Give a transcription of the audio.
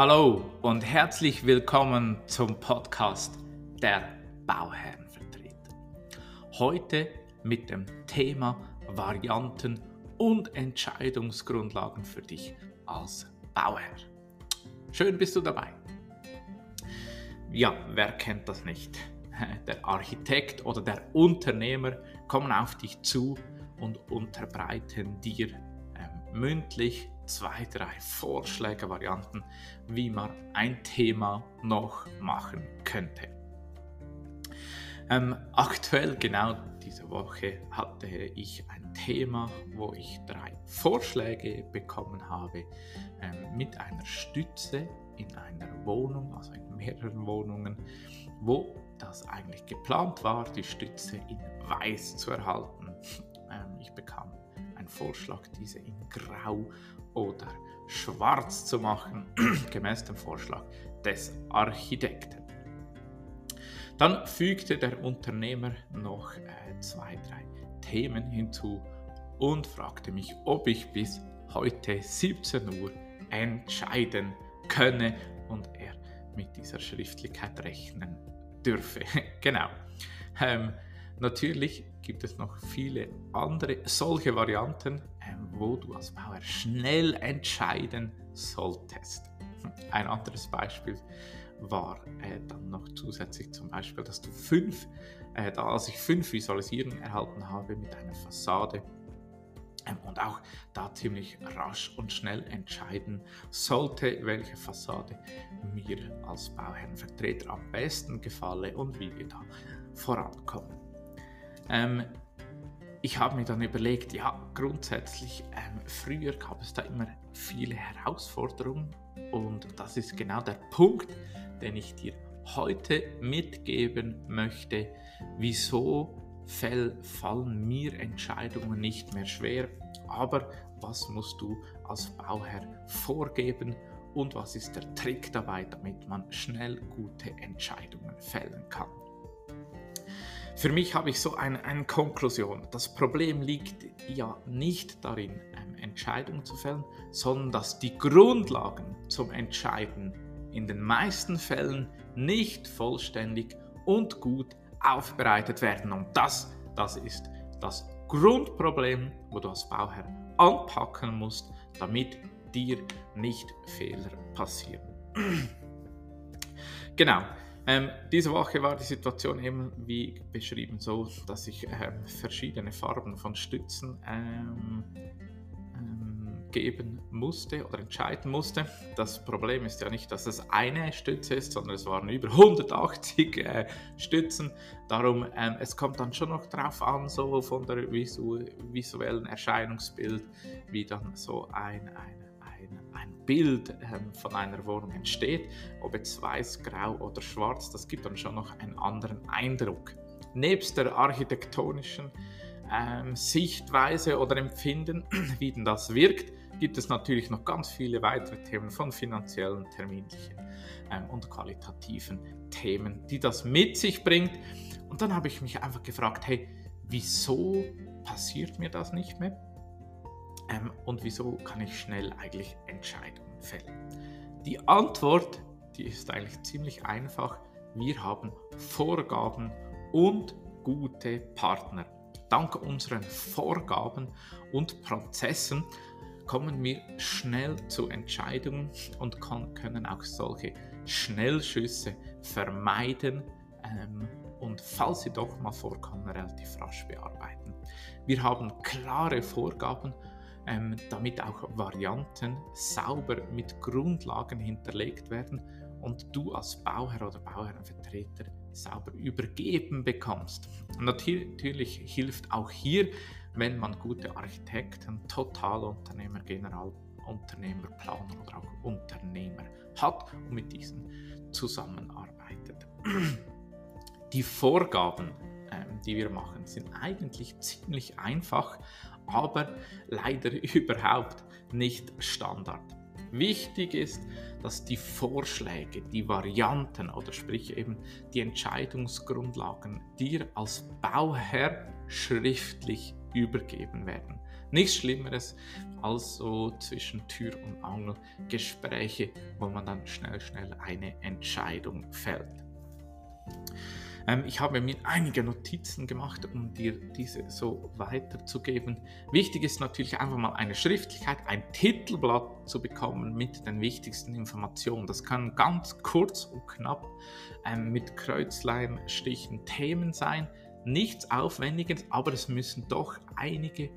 Hallo und herzlich willkommen zum Podcast der Bauherrenvertreter. Heute mit dem Thema Varianten und Entscheidungsgrundlagen für dich als Bauherr. Schön bist du dabei. Ja, wer kennt das nicht? Der Architekt oder der Unternehmer kommen auf dich zu und unterbreiten dir ähm, mündlich zwei, drei Vorschläge, Varianten, wie man ein Thema noch machen könnte. Ähm, aktuell, genau diese Woche, hatte ich ein Thema, wo ich drei Vorschläge bekommen habe ähm, mit einer Stütze in einer Wohnung, also in mehreren Wohnungen, wo das eigentlich geplant war, die Stütze in weiß zu erhalten. Ähm, ich bekam einen Vorschlag, diese in grau oder schwarz zu machen, gemäß dem Vorschlag des Architekten. Dann fügte der Unternehmer noch äh, zwei, drei Themen hinzu und fragte mich, ob ich bis heute 17 Uhr entscheiden könne und er mit dieser Schriftlichkeit rechnen dürfe. genau. Ähm, natürlich gibt es noch viele andere solche Varianten, ähm, wo du als Bauer schnell entscheiden solltest. Ein anderes Beispiel war äh, dann noch zusätzlich zum Beispiel, dass du fünf, äh, da als ich fünf Visualisierungen erhalten habe mit einer Fassade ähm, und auch da ziemlich rasch und schnell entscheiden sollte, welche Fassade mir als Bauherrenvertreter am besten gefalle und wie wir da vorankommen. Ähm, ich habe mir dann überlegt, ja, grundsätzlich, ähm, früher gab es da immer viele Herausforderungen und das ist genau der Punkt, den ich dir heute mitgeben möchte, wieso fallen mir Entscheidungen nicht mehr schwer, aber was musst du als Bauherr vorgeben und was ist der Trick dabei, damit man schnell gute Entscheidungen fällen kann. Für mich habe ich so eine, eine Konklusion. Das Problem liegt ja nicht darin, Entscheidungen zu fällen, sondern dass die Grundlagen zum Entscheiden in den meisten Fällen nicht vollständig und gut aufbereitet werden. Und das, das ist das Grundproblem, wo du als Bauherr anpacken musst, damit dir nicht Fehler passieren. genau. Ähm, diese Woche war die Situation eben wie beschrieben so, dass ich ähm, verschiedene Farben von Stützen ähm, ähm, geben musste oder entscheiden musste. Das Problem ist ja nicht, dass es eine Stütze ist, sondern es waren über 180 äh, Stützen. Darum, ähm, es kommt dann schon noch drauf an, so von der visu visuellen Erscheinungsbild, wie dann so ein, ein ein Bild ähm, von einer Wohnung entsteht, ob jetzt weiß, grau oder schwarz, das gibt dann schon noch einen anderen Eindruck. Nebst der architektonischen ähm, Sichtweise oder Empfinden, wie denn das wirkt, gibt es natürlich noch ganz viele weitere Themen von finanziellen, terminlichen ähm, und qualitativen Themen, die das mit sich bringt. Und dann habe ich mich einfach gefragt, hey, wieso passiert mir das nicht mehr? Ähm, und wieso kann ich schnell eigentlich Entscheidungen fällen? Die Antwort, die ist eigentlich ziemlich einfach. Wir haben Vorgaben und gute Partner. Dank unseren Vorgaben und Prozessen kommen wir schnell zu Entscheidungen und können auch solche Schnellschüsse vermeiden ähm, und falls sie doch mal vorkommen, relativ rasch bearbeiten. Wir haben klare Vorgaben ähm, damit auch Varianten sauber mit Grundlagen hinterlegt werden und du als Bauherr oder Bauherrenvertreter sauber übergeben bekommst. Und natürlich hilft auch hier, wenn man gute Architekten, Totalunternehmer, Generalunternehmer, Planer oder auch Unternehmer hat und mit diesen zusammenarbeitet. Die Vorgaben, ähm, die wir machen, sind eigentlich ziemlich einfach, aber leider überhaupt nicht Standard. Wichtig ist, dass die Vorschläge, die Varianten oder sprich eben die Entscheidungsgrundlagen dir als Bauherr schriftlich übergeben werden. nichts Schlimmeres als so zwischen Tür und Angel Gespräche, wo man dann schnell, schnell eine Entscheidung fällt. Ähm, ich habe mir einige Notizen gemacht, um dir diese so weiterzugeben. Wichtig ist natürlich einfach mal eine Schriftlichkeit, ein Titelblatt zu bekommen mit den wichtigsten Informationen. Das kann ganz kurz und knapp ähm, mit Kreuzleinstichen Themen sein. Nichts Aufwendiges, aber es müssen doch einige